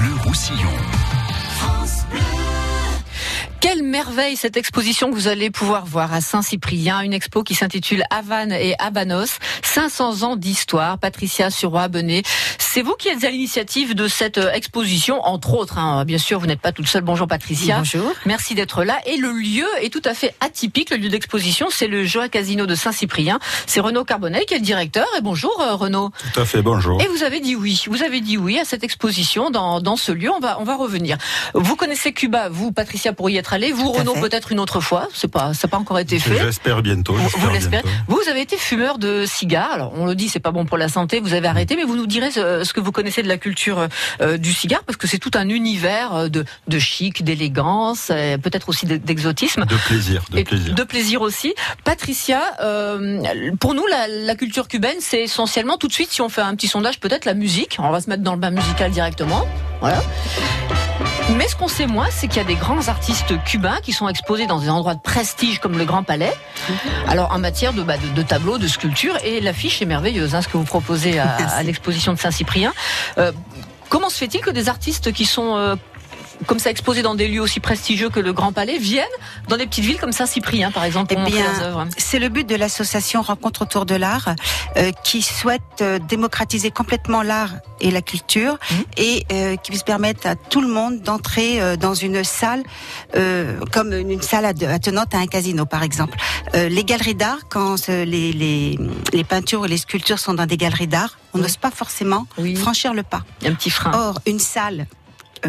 Bleu Roussillon. Quelle merveille cette exposition que vous allez pouvoir voir à Saint-Cyprien, une expo qui s'intitule Havane et Habanos, 500 ans d'histoire. Patricia Suroy-Benet, c'est vous qui êtes à l'initiative de cette euh, exposition, entre autres. Hein. Bien sûr, vous n'êtes pas toute seule. Bonjour Patricia. Bonjour. Merci d'être là. Et le lieu est tout à fait atypique. Le lieu d'exposition, c'est le Joa Casino de Saint-Cyprien. C'est Renaud Carbonnet qui est le directeur. Et bonjour euh, Renaud. Tout à fait, bonjour. Et vous avez dit oui. Vous avez dit oui à cette exposition dans, dans ce lieu. On va, on va revenir. Vous connaissez Cuba, vous Patricia pour y être allé. Vous Renaud peut-être une autre fois. C'est pas, ça n'a pas encore été fait. J'espère bientôt. Vous, l'espérez. Vous avez été fumeur de cigares. Alors on le dit, c'est pas bon pour la santé. Vous avez arrêté, mais vous nous direz ce, que vous connaissez de la culture euh, du cigare parce que c'est tout un univers euh, de, de chic, d'élégance, peut-être aussi d'exotisme. De plaisir, de plaisir. De plaisir aussi. Patricia, euh, pour nous, la, la culture cubaine, c'est essentiellement tout de suite, si on fait un petit sondage, peut-être la musique. On va se mettre dans le bain musical directement. Voilà. Mais ce qu'on sait moins, c'est qu'il y a des grands artistes cubains qui sont exposés dans des endroits de prestige comme le Grand Palais. Alors en matière de, bah, de, tableaux, de sculptures, et l'affiche est merveilleuse, hein, ce que vous proposez à, l'exposition de Saint-Cyprien. Euh, comment se fait-il que des artistes qui sont euh, comme ça exposés dans des lieux aussi prestigieux que le Grand Palais, viennent dans des petites villes comme Saint-Cyprien, par exemple, pour eh bien, C'est le but de l'association Rencontre autour de l'art, euh, qui souhaite euh, démocratiser complètement l'art et la culture, mmh. et euh, qui puisse permettre à tout le monde d'entrer euh, dans une salle, comme une salle attenante à un casino, par exemple. les galeries d'art, quand les, les, les peintures et les sculptures sont dans des galeries d'art, on n'ose pas forcément franchir le pas. Un petit frein. Or, une salle euh,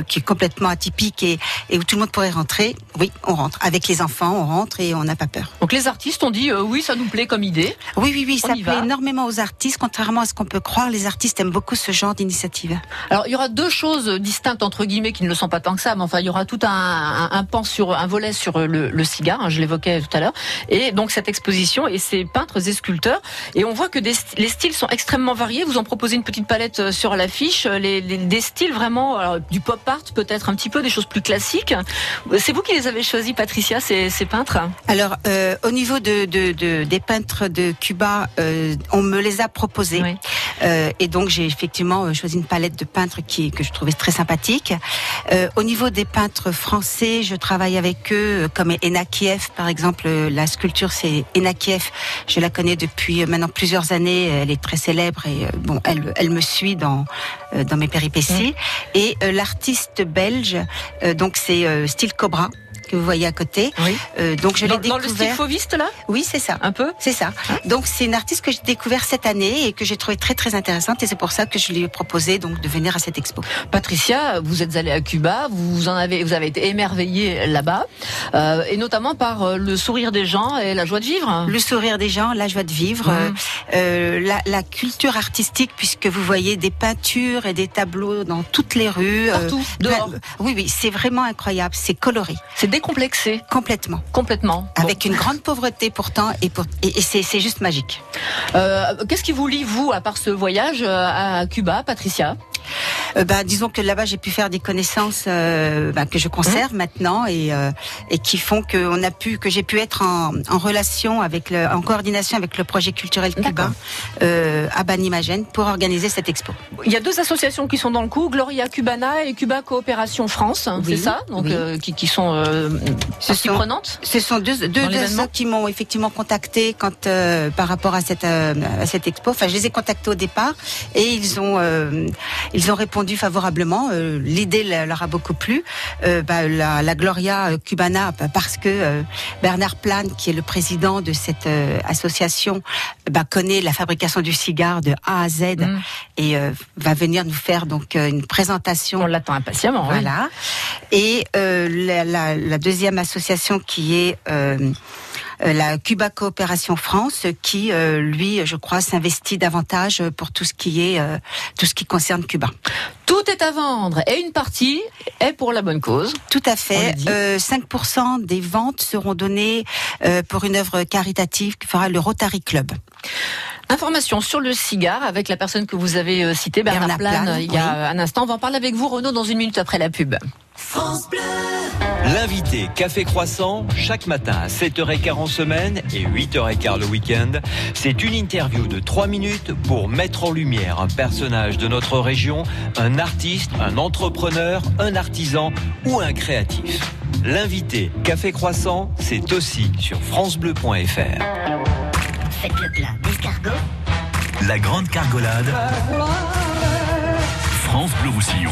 qui est complètement atypique et, et, où tout le monde pourrait rentrer, oui, on rentre. Avec les enfants, on rentre et on n'a pas peur. Donc les artistes ont dit euh, oui, ça nous plaît comme idée. Oui, oui, oui, ça plaît énormément aux artistes, contrairement à ce qu'on peut croire. Les artistes aiment beaucoup ce genre d'initiative. Alors il y aura deux choses distinctes entre guillemets qui ne le sont pas tant que ça, mais enfin il y aura tout un, un, pan sur un volet sur le, le cigare, hein, je l'évoquais tout à l'heure, et donc cette exposition et ces peintres et sculpteurs. Et on voit que des, les styles sont extrêmement variés. Vous en proposez une petite palette euh, sur l'affiche, les, les, des styles vraiment alors, du pop partent peut-être un petit peu des choses plus classiques. C'est vous qui les avez choisis, Patricia, ces, peintres Alors, euh, au niveau de, des peintres de Cuba, euh, on me les a proposés. Euh, et donc, j'ai effectivement choisi une palette de peintres qui, que je trouvais très sympathique. au niveau des peintres français, je travaille avec eux, comme Enakiev, par exemple. La sculpture, c'est Enakiev. Je la connais depuis maintenant plusieurs années. Elle est très célèbre et bon, elle, elle me suit dans, dans mes péripéties. Et l'artiste belge, euh, donc c'est euh, style Cobra que vous voyez à côté. Oui. Euh, donc je l'ai découvert. Dans le style fauviste là? Oui, c'est ça. Un peu C'est ça. Hein donc c'est une artiste que j'ai découvert cette année et que j'ai trouvé très très intéressante et c'est pour ça que je lui ai proposé donc de venir à cette expo. Patricia, vous êtes allée à Cuba, vous en avez vous avez été émerveillée là-bas euh, et notamment par euh, le sourire des gens et la joie de vivre. Le sourire des gens, la joie de vivre, mmh. euh, la, la, culture artistique puisque vous voyez des peintures et des tableaux dans toutes les rues. Partout, dehors. oui oui, c'est vraiment incroyable, c'est coloré. C'est complexé Complètement. Complètement. Avec une grande pauvreté pourtant, et, pour, et, c'est juste magique. Euh, qu'est-ce qui vous lie, vous, à part ce voyage euh, à Cuba, Patricia? Euh, bah, disons que là-bas j'ai pu faire des connaissances euh, bah, que je conserve mmh. maintenant et, euh, et qui font que on a pu que j'ai pu être en, en relation avec le, en coordination avec le projet culturel cubain euh, à Banimagène pour organiser cette expo. Il y a deux associations qui sont dans le coup, Gloria Cubana et Cuba Coopération France, hein, c'est ça donc qui, qui, sont euh, ce sont, prenantes. Ce sont deux deux, deux qui m'ont effectivement contacté quand par rapport à cette à cette expo. Enfin, je les ai contactés au départ et ils ont ils ont répondu favorablement. Euh, l'idée leur a beaucoup plu. Euh, bah, la, la, Gloria Cubana, bah, parce que euh, Bernard Plane, qui est le président de cette association, bah, connaît la fabrication du cigare de A à Z mm. et va venir nous faire donc une présentation. On l'attend impatiemment. Voilà. Et la, la, la, deuxième association qui est euh, la Cuba Coopération France, qui euh, lui, je crois, s'investit davantage pour tout ce qui est euh, tout ce qui concerne Cuba. Tout est à vendre et une partie est pour la bonne cause. Tout à fait. 5% des ventes seront données pour une œuvre caritative qui fera le Rotary Club. Information sur le cigare avec la personne que vous avez citée, Bernard, Plane, il y a un instant. On va en parler avec vous, Renaud, dans une minute après la pub. France Bleu L'invité Café Croissant, chaque matin à 7h15 en semaine et 8h15 le week-end, c'est une interview de 3 minutes pour mettre en lumière un personnage de notre région, un artiste, un entrepreneur, un artisan ou un créatif. L'invité Café Croissant, c'est aussi sur francebleu.fr. Faites le plein d'escargots. La grande cargolade. France Bleu Roussillon.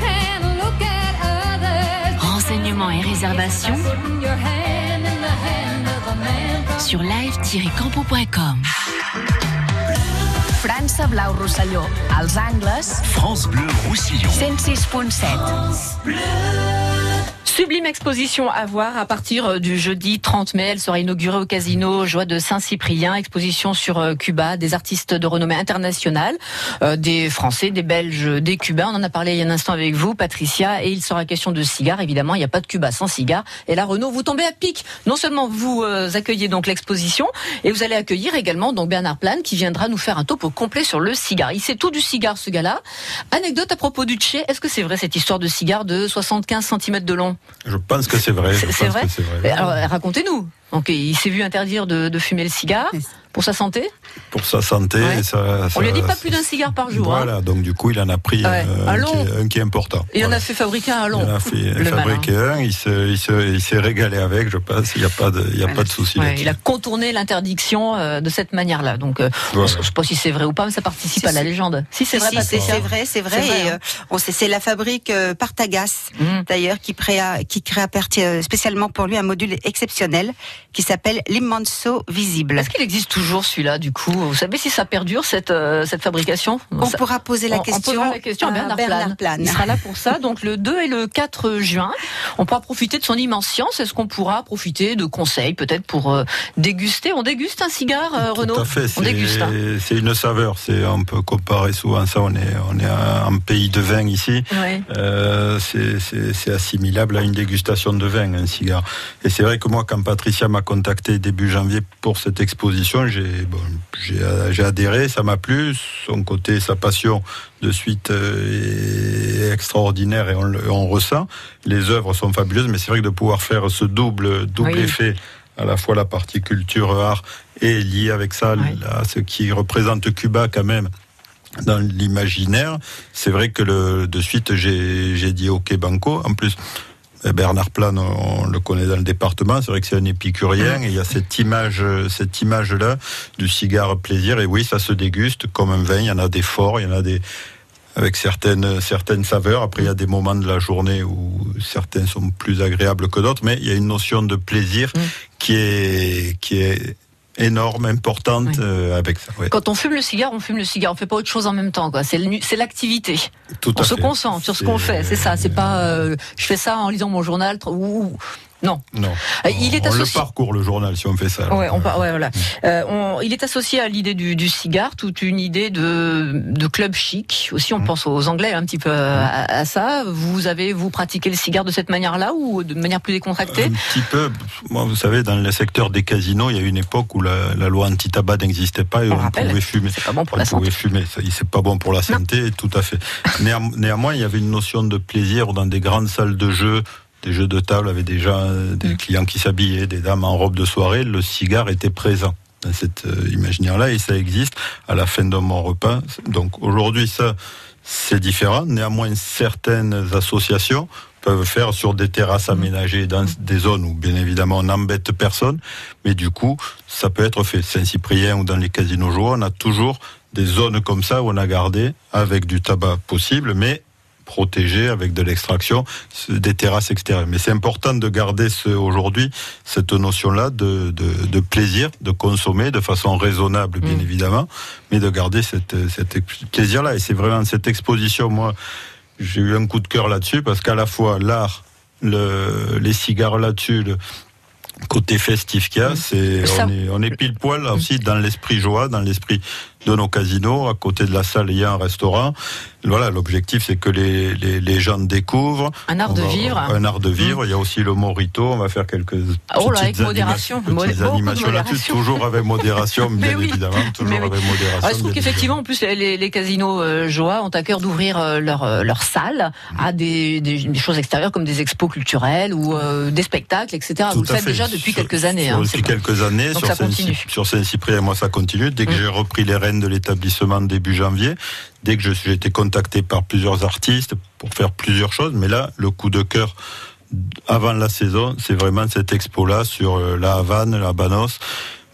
Can look at others. Renseignements et réservations sur live-campo.com. França Blau Rosselló. Els angles, France Bleu Roussillon. 106.7. Sublime exposition à voir à partir du jeudi 30 mai. Elle sera inaugurée au casino Joie de Saint-Cyprien. Exposition sur euh, Cuba, des artistes de renommée internationale, euh, des Français, des Belges, des Cubains. On en a parlé il y a un instant avec vous, Patricia, et il sera question de cigares. Évidemment, il n'y a pas de Cuba sans cigares. Et là, Renaud, vous tombez à pic. Non seulement vous euh, accueillez donc l'exposition, et vous allez accueillir également donc Bernard Plane qui viendra nous faire un topo complet sur le cigare. Il sait tout du cigare, ce gars-là. Anecdote à propos du Tché. Est-ce que c'est vrai cette histoire de cigare de 75 cm de long? Je pense que c'est vrai. C'est- vrai. Alors, racontez-nous. Donc, il s'est vu interdire de, de fumer le cigare pour sa santé. Pour sa santé, Ouais. ça, On lui a ça- dit pas plus d'un cigare par jour. hein. Voilà, donc du coup, il en a pris Ouais, un qui est, un qui est important. Et on Voilà. a fait fabriquer un long. Il en a fait fabriquer un, il se- il se- il s'est régalé avec, je pense, il n'y a pas de, il y a pas de souci Ouais, il a contourné l'interdiction euh, de cette manière-là. Donc, euh, Voilà. je ne sais pas si c'est vrai ou pas, mais ça participe Si, à la légende. Si c'est Si, vrai, si, c'est vrai, c'est vrai. C'est hein. euh, on sait- c'est la fabrique euh, Partagas, Mhm. d'ailleurs, qui créa, qui créa euh, spécialement pour lui un module exceptionnel qui s'appelle l'immenso visible. Est-ce qu'il existe toujours celui-là, du coup Vous savez si ça perdure, cette, euh, cette fabrication On Ça- pourra poser la on- on question, posera la question à Bernard, Plane. Plane. Il sera là pour ça. Donc le 2 et le 4 juin, on pourra profiter de son immense science. Est-ce qu'on pourra profiter de conseils peut-être pour euh, déguster On déguste un cigare, euh, Renaud Tout à fait, On déguste. hein. c'est c'est une saveur. C'est on peut comparer souvent ça. On est on est un, pays de vin ici. Ouais. Euh, c'est assimilable à une dégustation de vin, un cigare. Et c'est vrai que moi, quand Patricia m'a contacté début janvier pour cette exposition, j'ai bon, adhéré, ça m'a plu. Son côté, sa passion, de suite euh, est extraordinaire et on, le- on ressent. Les œuvres sont fabuleuses, mais c'est vrai que de pouvoir faire ce double double Oui. effet, à la fois la partie culture art et lié avec ça, Oui. là, ce qui représente Cuba quand même dans l'imaginaire, c'est vrai que le, de suite j'ai j'ai dit OK Banco. En plus, Bernard Plane, on le connaît dans le département, c'est vrai que c'est un épicurien et il y a cette image, cette image là du cigare plaisir. Et oui, ça se déguste comme un vin. Il y en a des forts, il y en a des avec certaines certaines saveurs. Après, il y a des moments de la journée où certains sont plus agréables que d'autres, mais il y a une notion de plaisir Mm. qui est qui est énorme, importante Oui. euh, avec ça. ouais. Quand on fume le cigare, on fume le cigare. On fait pas autre chose en même temps. quoi. C'est l'activité. On se fait. concentre sur ce qu'on fait. C'est ça. C'est pas. euh, je fais ça en lisant mon journal. ou- non. Non. Euh, il est on associé- le parcourt le journal si on fait ça. Ouais, on, ouais, voilà. Euh, on- il est associé à l'idée du, du cigare, toute une idée de, de club chic. Aussi, on Mm. pense aux Anglais un petit peu à, à ça. Vous avez vous pratiqué le cigare de cette manière-là ou de manière plus décontractée Un petit peu. Moi, vous savez, dans le secteur des casinos, il y a une époque où la, la loi anti-tabac n'existait pas et On on, pouvait fumer. C'est pas bon pour on la pouvait santé. fumer. C'est pas bon pour la santé, tout à fait. Néanm- néanmoins, il y avait une notion de plaisir dans des grandes salles de jeux, des jeux de table avec des gens, des Mm. clients qui s'habillaient, des dames en robe de soirée. Le cigare était présent dans cet euh, imaginaire-là et ça existe à la fin d'un bon repas. Donc aujourd'hui, ça, c'est différent. Néanmoins, certaines associations peuvent faire sur des terrasses aménagées dans des zones où bien évidemment on n'embête personne, mais du coup ça peut être fait. Saint-Cyprien ou dans les casinos joueurs, on a toujours des zones comme ça où on a gardé avec du tabac possible, mais protégé avec de l'extraction, des terrasses extérieures. Mais c'est important de garder ce, aujourd'hui cette notion-là de, de, de plaisir, de consommer de façon raisonnable, bien Mm. évidemment, mais de garder cette, plaisir-là. Et c'est vraiment cette exposition, moi, j'ai eu un coup de cœur là-dessus parce qu'à la fois l'art, le, les cigares là-dessus, le côté festif qu'il y a, c'est Ça- on est, on est pile poil là aussi dans l'esprit joie, dans l'esprit de nos casinos. À côté de la salle, il y a un restaurant. Voilà, l'objectif c'est que les, les, les gens découvrent Un art On de va- vivre. Un art de vivre. Il y a aussi le morito. On va faire quelques Oh là, petites avec modération. petites animations là-dessus. Toujours avec modération, bien oui. évidemment. Toujours oui. avec modération. Je trouve qu'effectivement, en plus, les, les casinos euh, Joa ont à cœur d'ouvrir euh, leur, euh, leur salle à des, des, des choses extérieures comme des expos culturelles ou euh, des spectacles, etc. Vous le faites fait. déjà depuis Sur- quelques années. hein, depuis bon. quelques années. Donc sur ça Saint- continue. Sur Saint-Cyprien, moi, ça continue. Dès que Mm. j'ai repris les rênes de l'établissement début janvier, dès que j'ai été contacté par plusieurs artistes pour faire plusieurs choses, mais là, le coup de cœur avant la saison, c'est vraiment cette expo-là sur euh, la Havane, la Banos.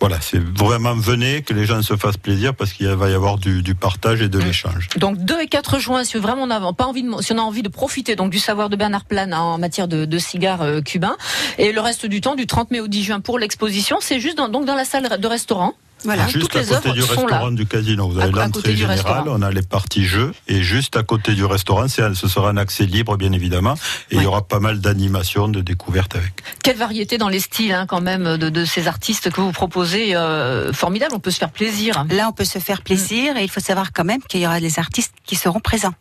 Voilà, c'est vraiment venez, que les gens se fassent plaisir parce qu'il va y avoir du, du partage et de Mm. l'échange. Donc 2 et 4 juin, si vraiment on n'a pas envie de, si on a envie de profiter donc du savoir de Bernard Plane en matière de, de cigares euh, cubains, et le reste du temps, du 30 mai au 10 juin pour l'exposition, c'est juste dans, donc dans la salle de restaurant. Voilà, juste toutes à les côté du restaurant là. du casino. Vous À- avez l'entrée du générale, on a les parties jeux, et juste à côté du restaurant, c'est- ce sera un accès libre, bien évidemment, et il y aura pas mal d'animations, de découvertes avec. Quelle variété dans les styles hein, quand même de, de ces artistes que vous proposez, euh, formidable. On peut se faire plaisir. Là, on peut se faire plaisir et il faut savoir quand même qu'il y aura des artistes qui seront présents.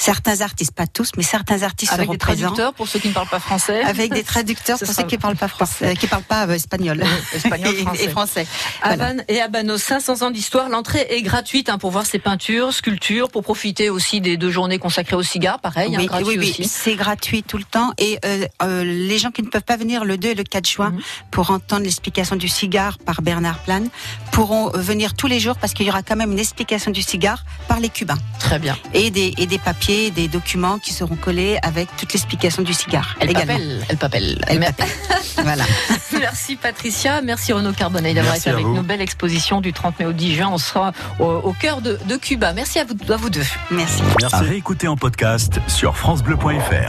Certains artistes, pas tous, mais certains artistes Avec seront des traducteurs pour ceux qui ne parlent pas français. Avec des traducteurs pour ceux qui parlent pas français, euh, qui parlent pas euh, espagnol, français. et français. Voilà. Havane et Habanos, 500 ans d'histoire. L'entrée est gratuite hein, pour voir ces peintures, sculptures, pour profiter aussi des deux journées consacrées aux cigares, pareil, hein, Oui, c'est gratuit tout le temps. Et euh, euh, les gens qui ne peuvent pas venir le 2 et le 4 juin Mhm. pour entendre l'explication du cigare par Bernard Plane pourront venir tous les jours parce qu'il y aura quand même une explication du cigare par les Cubains Très bien. et des, et des papiers, des documents qui seront collés avec toute l'explication du cigare Elle également. papelle, elle papelle. Elle papelle. voilà. Merci Patricia, merci Renaud Carbonnet d'avoir été avec vous. nous. Belle exposition du 30 mai au 10 juin. On sera au, au cœur de, de Cuba. Merci à vous, à vous deux. Merci. Merci. À réécouter en podcast sur FranceBleu.fr.